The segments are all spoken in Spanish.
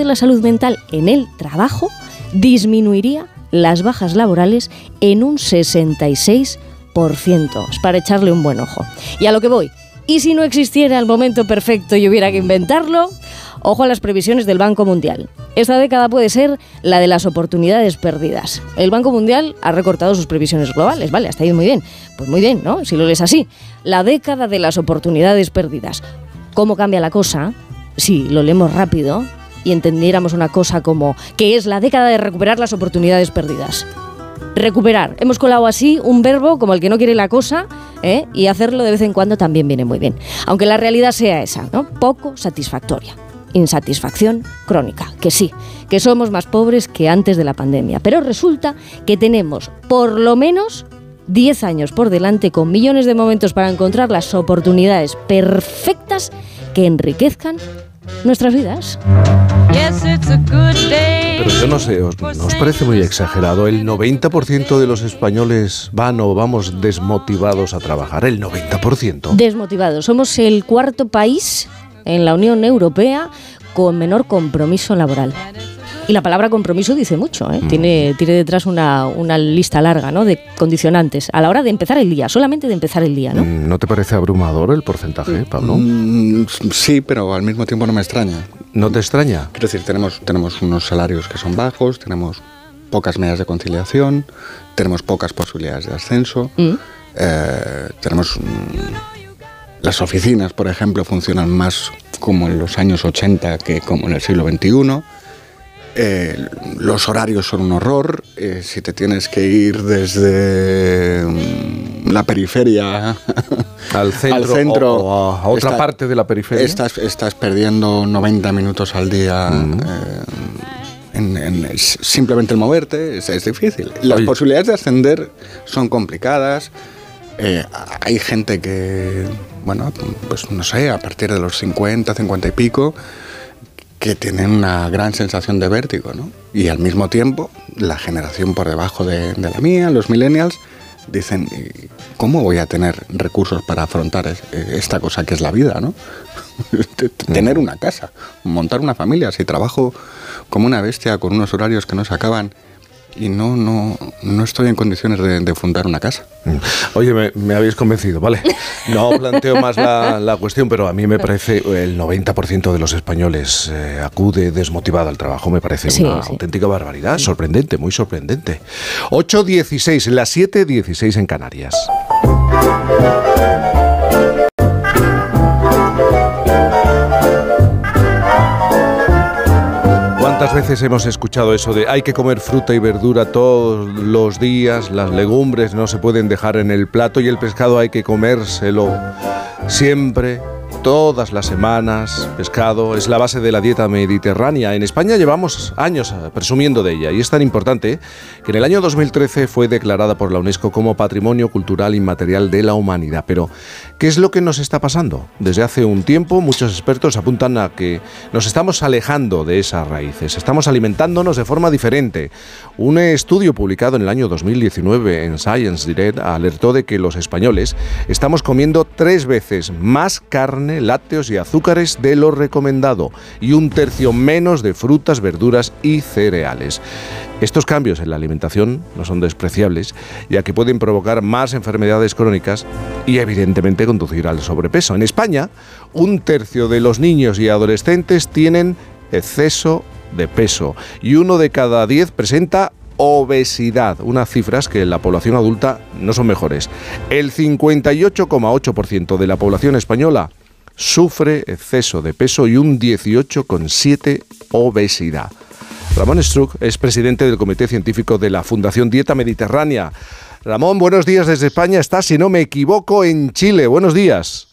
de la salud mental en el trabajo disminuiría las bajas laborales en un 66%. Es para echarle un buen ojo. Y a lo que voy. ¿Y si no existiera el momento perfecto y hubiera que inventarlo? Ojo a las previsiones del Banco Mundial. Esta década puede ser la de las oportunidades perdidas. El Banco Mundial ha recortado sus previsiones globales, ¿vale? Hasta ahí muy bien. Pues muy bien, ¿no? Si lo lees así. La década de las oportunidades perdidas. ¿Cómo cambia la cosa? Si lo leemos rápido y entendiéramos una cosa como que es la década de recuperar las oportunidades perdidas. Recuperar. Hemos colado así un verbo como el que no quiere la cosa ¿eh? y hacerlo de vez en cuando también viene muy bien. Aunque la realidad sea esa, ¿no? Poco satisfactoria insatisfacción crónica, que sí, que somos más pobres que antes de la pandemia. Pero resulta que tenemos por lo menos 10 años por delante con millones de momentos para encontrar las oportunidades perfectas que enriquezcan nuestras vidas. Pero yo no sé, ¿os, ¿nos parece muy exagerado? El 90% de los españoles van o vamos desmotivados a trabajar. El 90%. Desmotivados. Somos el cuarto país en la Unión Europea con menor compromiso laboral. Y la palabra compromiso dice mucho, ¿eh? tiene, tiene detrás una, una, lista larga ¿no? de condicionantes a la hora de empezar el día, solamente de empezar el día. ¿no? Mm, ¿No te parece abrumador el porcentaje, Pablo? Mm, sí, pero al mismo tiempo no me extraña. ¿No te extraña? Quiero decir, tenemos, tenemos unos salarios que son bajos, tenemos pocas medidas de conciliación, tenemos pocas posibilidades de ascenso, mm. eh, tenemos... las oficinas, por ejemplo, funcionan más como en los años 80 que como en el siglo XXI. Eh, los horarios son un horror. Eh, si te tienes que ir desde mm, la periferia al centro, o, a otra parte de la periferia, estás, estás perdiendo 90 minutos al día. Eh, en, simplemente el moverte es, difícil. Las posibilidades de ascender son complicadas. hay gente que, bueno, pues no sé, a partir de los 50, 50 y pico, que tienen una gran sensación de vértigo, ¿no? Y al mismo tiempo, la generación por debajo de, la mía, los millennials, dicen, ¿cómo voy a tener recursos para afrontar esta cosa que es la vida, ¿no? tener una casa, montar una familia, si trabajo como una bestia con unos horarios que no se acaban y no, no, no estoy en condiciones de, fundar una casa. Mm. Oye, me, habéis convencido, ¿vale? No planteo más la, cuestión, pero a mí me parece el 90% de los españoles eh, acude desmotivado al trabajo. Me parece una auténtica barbaridad, sorprendente, muy sorprendente. 8.16, las 7.16 en Canarias. ¿Cuántas veces hemos escuchado eso de hay que comer fruta y verdura todos los días, las legumbres no se pueden dejar en el plato y el pescado hay que comérselo siempre? Todas las semanas, pescado, es la base de la dieta mediterránea. En España llevamos años eh, presumiendo de ella y es tan importante que en el año 2013 fue declarada por la UNESCO como Patrimonio Cultural Inmaterial de la Humanidad. Pero, ¿qué es lo que nos está pasando? Desde hace un tiempo muchos expertos apuntan a que nos estamos alejando de esas raíces, estamos alimentándonos de forma diferente. Un estudio publicado en el año 2019 en Science Direct alertó de que los españoles estamos comiendo tres veces más carne lácteos y azúcares de lo recomendado y un tercio menos de frutas, verduras y cereales. Estos cambios en la alimentación no son despreciables, ya que pueden provocar más enfermedades crónicas y evidentemente conducir al sobrepeso. En España, un tercio de los niños y adolescentes tienen exceso de peso y uno de cada diez presenta obesidad, unas cifras que en la población adulta no son mejores. El 58,8% de la población española sufre exceso de peso y un 18,7% obesidad. Ramón Struck es presidente del Comité Científico de la Fundación Dieta Mediterránea. Ramón, buenos días desde España. Está, si no me equivoco, en Chile. Buenos días.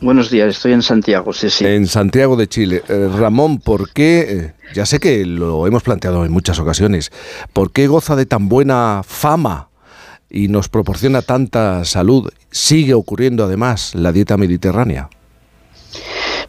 Buenos días, estoy en Santiago, sí, sí. En Santiago de Chile. Eh, Ramón, ¿por qué, eh, ya sé que lo hemos planteado en muchas ocasiones, ¿por qué goza de tan buena fama y nos proporciona tanta salud, sigue ocurriendo además la dieta mediterránea?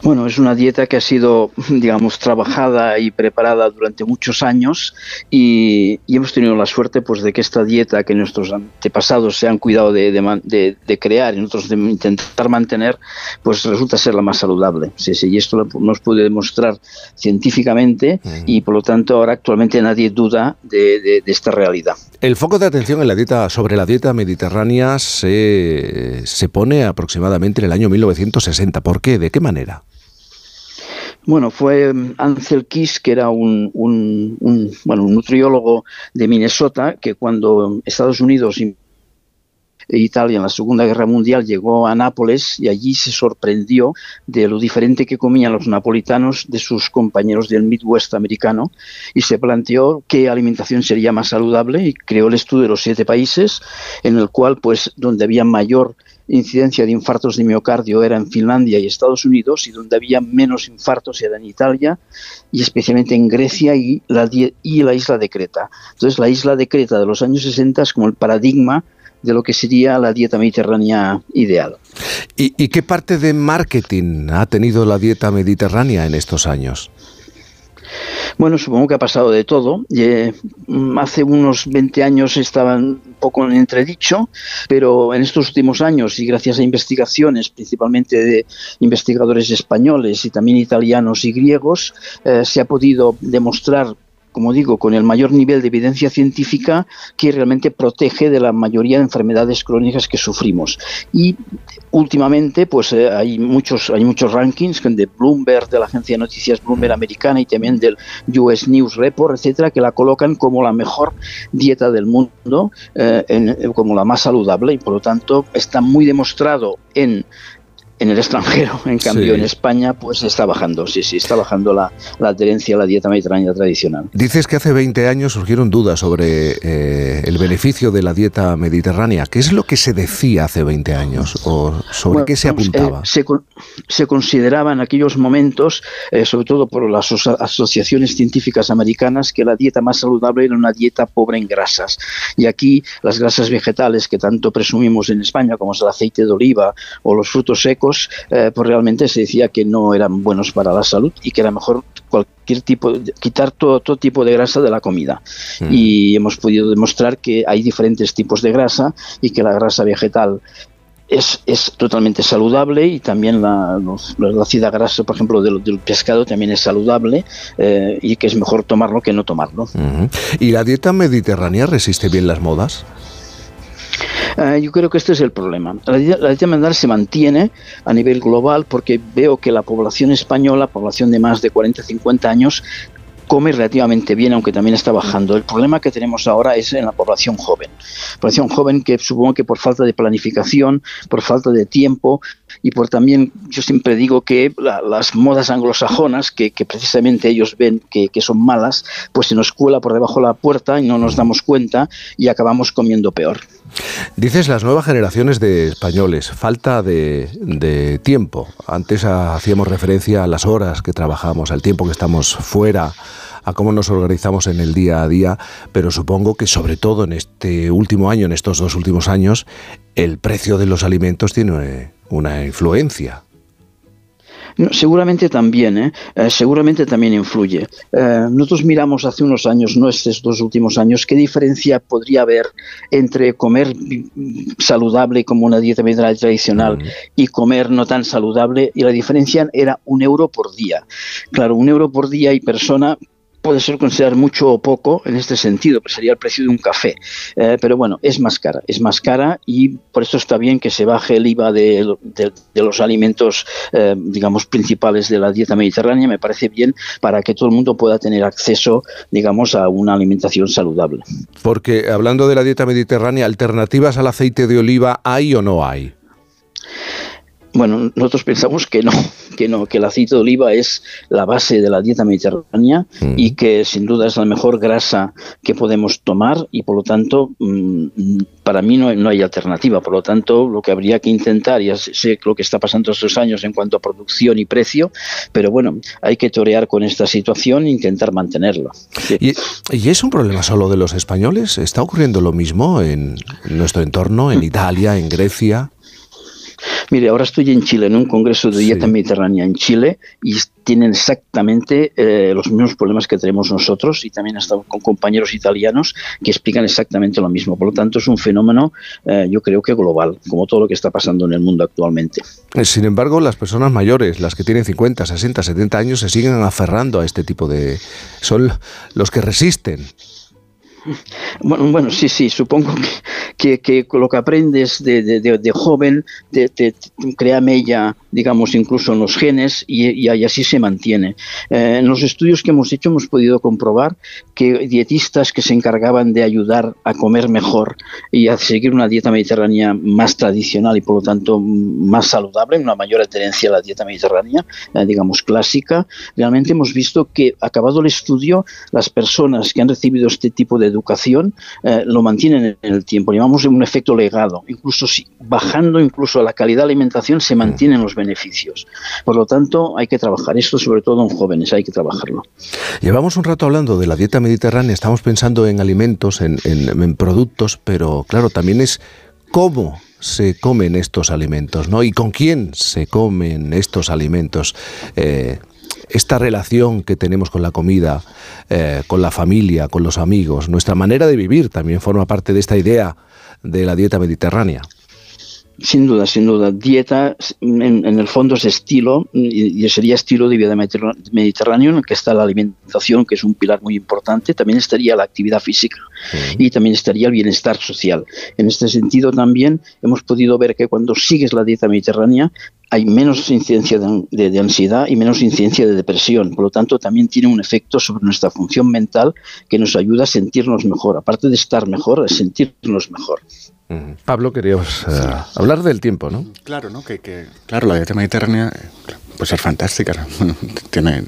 Bueno, es una dieta que ha sido, digamos, trabajada y preparada durante muchos años y, hemos tenido la suerte pues, de que esta dieta que nuestros antepasados se han cuidado de, crear y nosotros de intentar mantener, pues resulta ser la más saludable. Sí, sí, y esto nos puede demostrar científicamente y por lo tanto ahora actualmente nadie duda de, esta realidad. El foco de atención en la dieta sobre la dieta mediterránea se, se pone aproximadamente en el año 1960. ¿Por qué? ¿De qué manera? Bueno, fue Ansel Keys, que era un, bueno, un nutriólogo de Minnesota, que cuando Estados Unidos e Italia en la Segunda Guerra Mundial llegó a Nápoles y allí se sorprendió de lo diferente que comían los napolitanos de sus compañeros del Midwest americano y se planteó qué alimentación sería más saludable y creó el estudio de los siete países en el cual pues donde había mayor incidencia de infartos de miocardio era en Finlandia y Estados Unidos y donde había menos infartos era en Italia y especialmente en Grecia y la, y la isla de Creta. Entonces la isla de Creta de los años 60 es como el paradigma de lo que sería la dieta mediterránea ideal. ¿Y, ¿Y, qué parte de marketing ha tenido la dieta mediterránea en estos años? Bueno, supongo que ha pasado de todo. Mm, hace unos 20 años estaban un poco en entredicho, pero en estos últimos años y gracias a investigaciones, principalmente de investigadores españoles y también italianos y griegos, eh, se ha podido demostrar como digo, con el mayor nivel de evidencia científica que realmente protege de la mayoría de enfermedades crónicas que sufrimos. Y últimamente, pues eh, hay muchos hay muchos rankings de Bloomberg, de la agencia de noticias Bloomberg americana y también del US News Report, etcétera, que la colocan como la mejor dieta del mundo, eh, como la más saludable y por lo tanto está muy demostrado en en el extranjero. En cambio, en España, pues está bajando, sí, sí, está bajando la, adherencia a la dieta mediterránea tradicional. Dices que hace 20 años surgieron dudas sobre eh, el beneficio de la dieta mediterránea. ¿Qué es lo que se decía hace 20 años o sobre qué se eh, apuntaba? se, consideraba en aquellos momentos, eh, sobre todo por las asociaciones científicas americanas, que la dieta más saludable era una dieta pobre en grasas. Y aquí las grasas vegetales que tanto presumimos en España, como es el aceite de oliva o los frutos secos, eh, pues realmente se decía que no eran buenos para la salud y que era mejor cualquier tipo, quitar todo, todo tipo de grasa de la comida. Mm. Y hemos podido demostrar que hay diferentes tipos de grasa y que la grasa vegetal es, es, totalmente saludable y también la, la ácida grasa, por ejemplo, del, del, pescado también es saludable eh, y que es mejor tomarlo que no tomarlo. ¿Y la dieta mediterránea resiste bien las modas? Eh, yo creo que este es el problema. La, dieta mediterránea se mantiene a nivel global porque veo que la población española, población de más de 40-50 años, come relativamente bien, aunque también está bajando. El problema que tenemos ahora es en la población joven. Población joven que supongo que por falta de planificación, por falta de tiempo y por también, yo siempre digo que las modas anglosajonas, que, precisamente ellos ven que, son malas, pues se nos cuela por debajo de la puerta y no nos damos cuenta y acabamos comiendo peor. Dices las nuevas generaciones de españoles, falta de, tiempo. Antes hacíamos referencia a las horas que trabajamos, al tiempo que estamos fuera, a cómo nos organizamos en el día a día, pero supongo que sobre todo en este último año, en estos dos últimos años, el precio de los alimentos tiene una influencia seguramente también, ¿eh? Eh, seguramente también influye. Eh, nosotros miramos hace unos años, no estos dos últimos años, qué diferencia podría haber entre comer saludable como una dieta mediterránea tradicional mm. y comer no tan saludable, y la diferencia era un euro por día. Claro, un euro por día y persona puede ser considerar mucho o poco en este sentido, pues sería el precio de un café. Eh, pero bueno, es más cara, es más cara y por eso está bien que se baje el IVA de, los alimentos, eh, digamos, principales de la dieta mediterránea. Me parece bien para que todo el mundo pueda tener acceso, digamos, a una alimentación saludable. Porque hablando de la dieta mediterránea, ¿alternativas al aceite de oliva hay o no hay? Bueno, nosotros pensamos que no, que no, que el aceite de oliva es la base de la dieta mediterránea mm. y que sin duda es la mejor grasa que podemos tomar y por lo tanto mm, para mí no, no, hay alternativa. Por lo tanto, lo que habría que intentar, ya sé lo que está pasando estos años en cuanto a producción y precio, pero bueno, hay que torear con esta situación e intentar mantenerlo. ¿Y, ¿Y es un problema solo de los españoles? ¿Está ocurriendo lo mismo en nuestro entorno, en Italia, en Grecia? Mire, ahora estoy en Chile, en un congreso de dieta mediterránea en Chile, y tienen exactamente eh, los mismos problemas que tenemos nosotros, y también he estado con compañeros italianos que explican exactamente lo mismo. Por lo tanto, es un fenómeno, eh, yo creo que global, como todo lo que está pasando en el mundo actualmente. Eh, sin embargo, las personas mayores, las que tienen 50, 60, 70 años, se siguen aferrando a este tipo de... son los que resisten. Bueno, bueno, sí, sí, supongo que, que, lo que aprendes de, de, joven te, te, crea mella, digamos, incluso en los genes y, así se mantiene. Eh, en los estudios que hemos hecho hemos podido comprobar que dietistas que se encargaban de ayudar a comer mejor y a seguir una dieta mediterránea más tradicional y por lo tanto más saludable, una mayor adherencia a la dieta mediterránea, eh, digamos, clásica, realmente hemos visto que acabado el estudio, las personas que han recibido este tipo de educación eh, lo mantienen en el tiempo. Llamamos un efecto legado. Incluso si bajando incluso la calidad de alimentación se mantienen los beneficios. Por lo tanto, hay que trabajar esto, sobre todo en jóvenes, hay que trabajarlo. Llevamos un rato hablando de la dieta mediterránea, estamos pensando en alimentos, en, productos, pero claro, también es cómo se comen estos alimentos, ¿no? Y con quién se comen estos alimentos. Eh, esta relación que tenemos con la comida, eh, con la familia, con los amigos, nuestra manera de vivir también forma parte de esta idea de la dieta mediterránea. Sin duda, sin duda. Dieta, en, el fondo, es estilo, y, sería estilo de vida mediterráneo, en el que está la alimentación, que es un pilar muy importante. También estaría la actividad física y también estaría el bienestar social. En este sentido, también hemos podido ver que cuando sigues la dieta mediterránea, hay menos incidencia de, ansiedad y menos incidencia de depresión. Por lo tanto, también tiene un efecto sobre nuestra función mental que nos ayuda a sentirnos mejor. Aparte de estar mejor, a sentirnos mejor. Pablo, queríamos eh, hablar del tiempo, ¿no? Claro, ¿no? Que, claro, la dieta mediterránea pues es fantástica. Tiene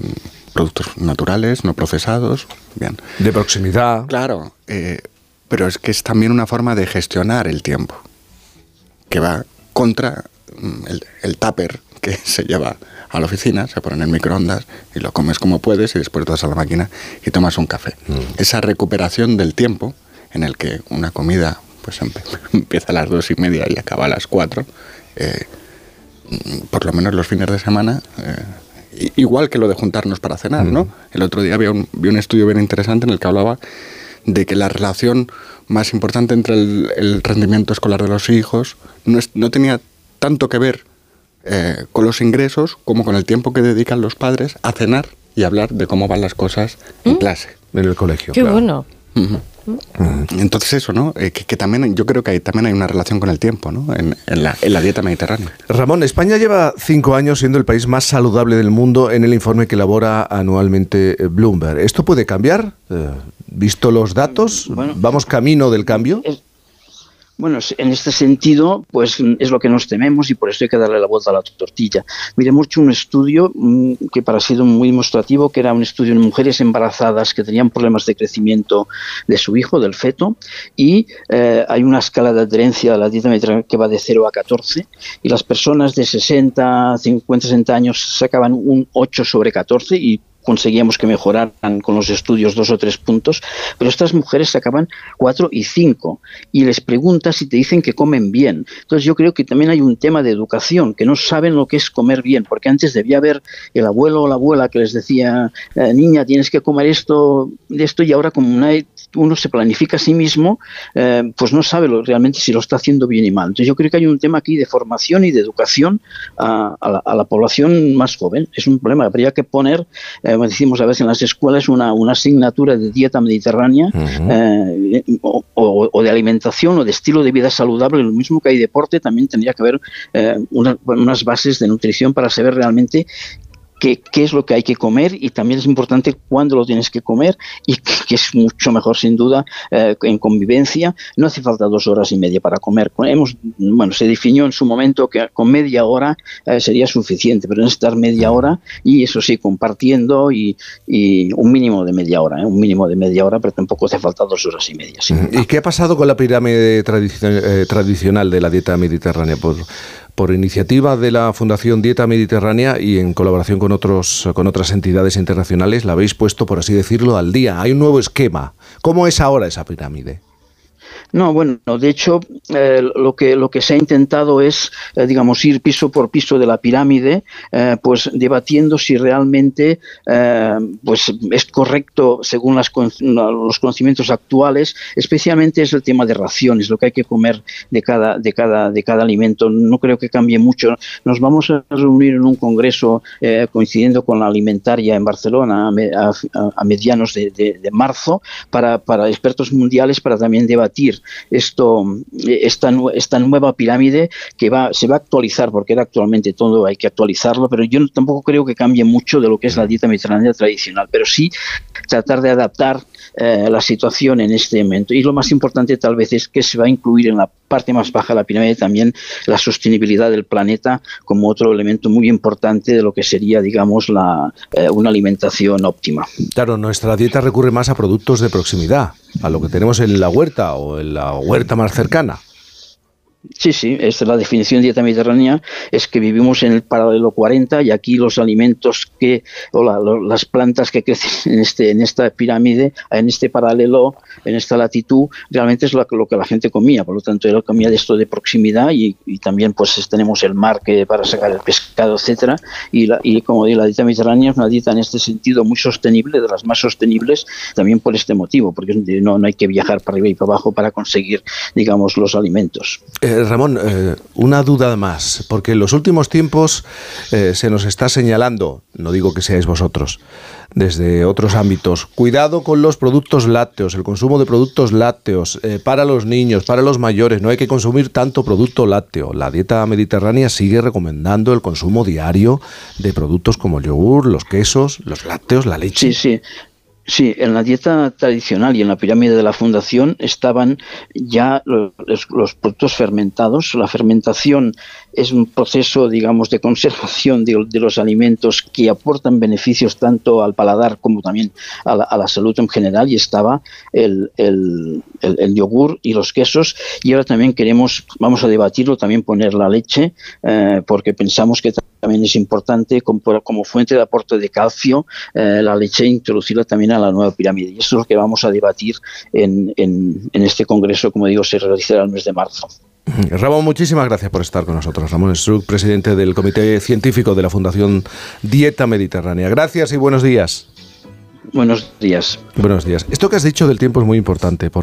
productos naturales, no procesados, bien. De proximidad. Claro, eh, pero es que es también una forma de gestionar el tiempo, que va contra mm, el, el tupper que se lleva a la oficina, se pone en el microondas y lo comes como puedes y después vas a la máquina y tomas un café. Mm. Esa recuperación del tiempo en el que una comida pues empieza a las dos y media y acaba a las cuatro, eh, por lo menos los fines de semana, eh, igual que lo de juntarnos para cenar, ¿no? El otro día vi un, vi un estudio bien interesante en el que hablaba de que la relación más importante entre el, rendimiento escolar de los hijos no, no tenía tanto que ver eh, con los ingresos como con el tiempo que dedican los padres a cenar y hablar de cómo van las cosas en ¿Mm? clase. En el colegio. Qué bueno. Entonces eso, ¿no? Eh, que, también yo creo que también hay una relación con el tiempo, ¿no? En, la, dieta mediterránea. Ramón, España lleva cinco años siendo el país más saludable del mundo en el informe que elabora anualmente eh, Bloomberg. ¿Esto puede cambiar? Eh, visto los datos, ¿vamos camino del cambio? Bueno, en este sentido, pues es lo que nos tememos y por eso hay que darle la vuelta a la tortilla. Miremos un estudio mm, que para sido muy demostrativo, que era un estudio en mujeres embarazadas que tenían problemas de crecimiento de su hijo, del feto, y eh, hay una escala de adherencia a la dieta mediterránea que va de 0 a 14, y las personas de 60, 50, 60 años sacaban un 8 sobre 14 y conseguíamos que mejoraran con los estudios dos o tres puntos, pero estas mujeres sacaban cuatro y cinco y les preguntas si te dicen que comen bien. Entonces yo creo que también hay un tema de educación, que no saben lo que es comer bien, porque antes debía haber el abuelo o la abuela que les decía, eh, niña, tienes que comer esto, esto, y ahora como uno se planifica a sí mismo, eh, pues no sabe realmente si lo está haciendo bien y mal. Entonces yo creo que hay un tema aquí de formación y de educación a, la, población más joven. Es un problema, habría que poner... Eh, como decimos a veces en las escuelas, una, una asignatura de dieta mediterránea eh, o, de alimentación o de estilo de vida saludable, lo mismo que hay deporte, también tendría que haber eh, unas bases de nutrición para saber realmente qué, es lo que hay que comer y también es importante cuándo lo tienes que comer y que, es mucho mejor sin duda eh, en convivencia. No hace falta dos horas y media para comer. Hemos, bueno, se definió en su momento que con media hora eh, sería suficiente, pero necesitar media hora y eso sí, compartiendo y, un mínimo de media hora, ¿eh? un mínimo de media hora, pero tampoco hace falta dos horas y media. ¿Y qué ha pasado con la pirámide tradicional de la dieta mediterránea? Por, por iniciativa de la Fundación Dieta Mediterránea y en colaboración con, otros, con otras entidades internacionales, la habéis puesto, por así decirlo, al día. Hay un nuevo esquema. ¿Cómo es ahora esa pirámide? No, bueno, de hecho, eh, lo, que, lo que se ha intentado es, eh, digamos, ir piso por piso de la pirámide, eh, pues debatiendo si realmente pues es correcto según las, los conocimientos actuales, especialmente es el tema de raciones, lo que hay que comer de cada, de cada, de cada alimento. No creo que cambie mucho. Nos vamos a reunir en un congreso coincidiendo con la alimentaria en Barcelona a, medianos de, de marzo para, para expertos mundiales para también debatir esto, esta, esta nueva pirámide que va, se va a actualizar, porque era actualmente todo, hay que actualizarlo, pero yo tampoco creo que cambie mucho de lo que es la dieta mediterránea tradicional, pero sí tratar de adaptar eh, la situación en este momento. Y lo más importante tal vez es que se va a incluir en la parte más baja de la pirámide también la sostenibilidad del planeta como otro elemento muy importante de lo que sería, digamos, la, eh, una alimentación óptima. Claro, nuestra dieta recurre más a productos de proximidad, a lo que tenemos en la huerta o en la huerta más cercana. Sí, sí, es la definición de dieta mediterránea, es que vivimos en el paralelo 40 y aquí los alimentos que, o las plantas que crecen en, este, en esta pirámide, en este paralelo, en esta latitud, realmente es lo, que la gente comía, por lo tanto, él comía de esto de proximidad y, también pues tenemos el mar que para sacar el pescado, etcétera, y, y como digo, la dieta mediterránea es una dieta en este sentido muy sostenible, de las más sostenibles, también por este motivo, porque no, no hay que viajar para arriba y para abajo para conseguir, digamos, los alimentos. Eh, eh, Ramón, eh, una duda más, porque en los últimos tiempos eh, se nos está señalando, no digo que seáis vosotros, desde otros ámbitos, cuidado con los productos lácteos, el consumo de productos lácteos para los niños, para los mayores, no hay que consumir tanto producto lácteo. La dieta mediterránea sigue recomendando el consumo diario de productos como el yogur, los quesos, los lácteos, la leche. Sí, sí. Sí, en la dieta tradicional y en la pirámide de la fundación estaban ya los, productos fermentados. La fermentación es un proceso, digamos, de conservación de, los alimentos que aportan beneficios tanto al paladar como también a la, salud en general. Y estaba el, yogur y los quesos. Y ahora también queremos, vamos a debatirlo, también poner la leche, eh, porque pensamos que también es importante como, como fuente de aporte de calcio, eh, la leche introducirla también a la nueva pirámide. Y eso es lo que vamos a debatir en, en, este congreso, como digo, se realizará el mes de marzo. Ramón, muchísimas gracias por estar con nosotros. Ramón Struck, presidente del Comité Científico de la Fundación Dieta Mediterránea. Gracias y buenos días. Buenos días. Buenos días. Esto que has dicho del tiempo es muy importante porque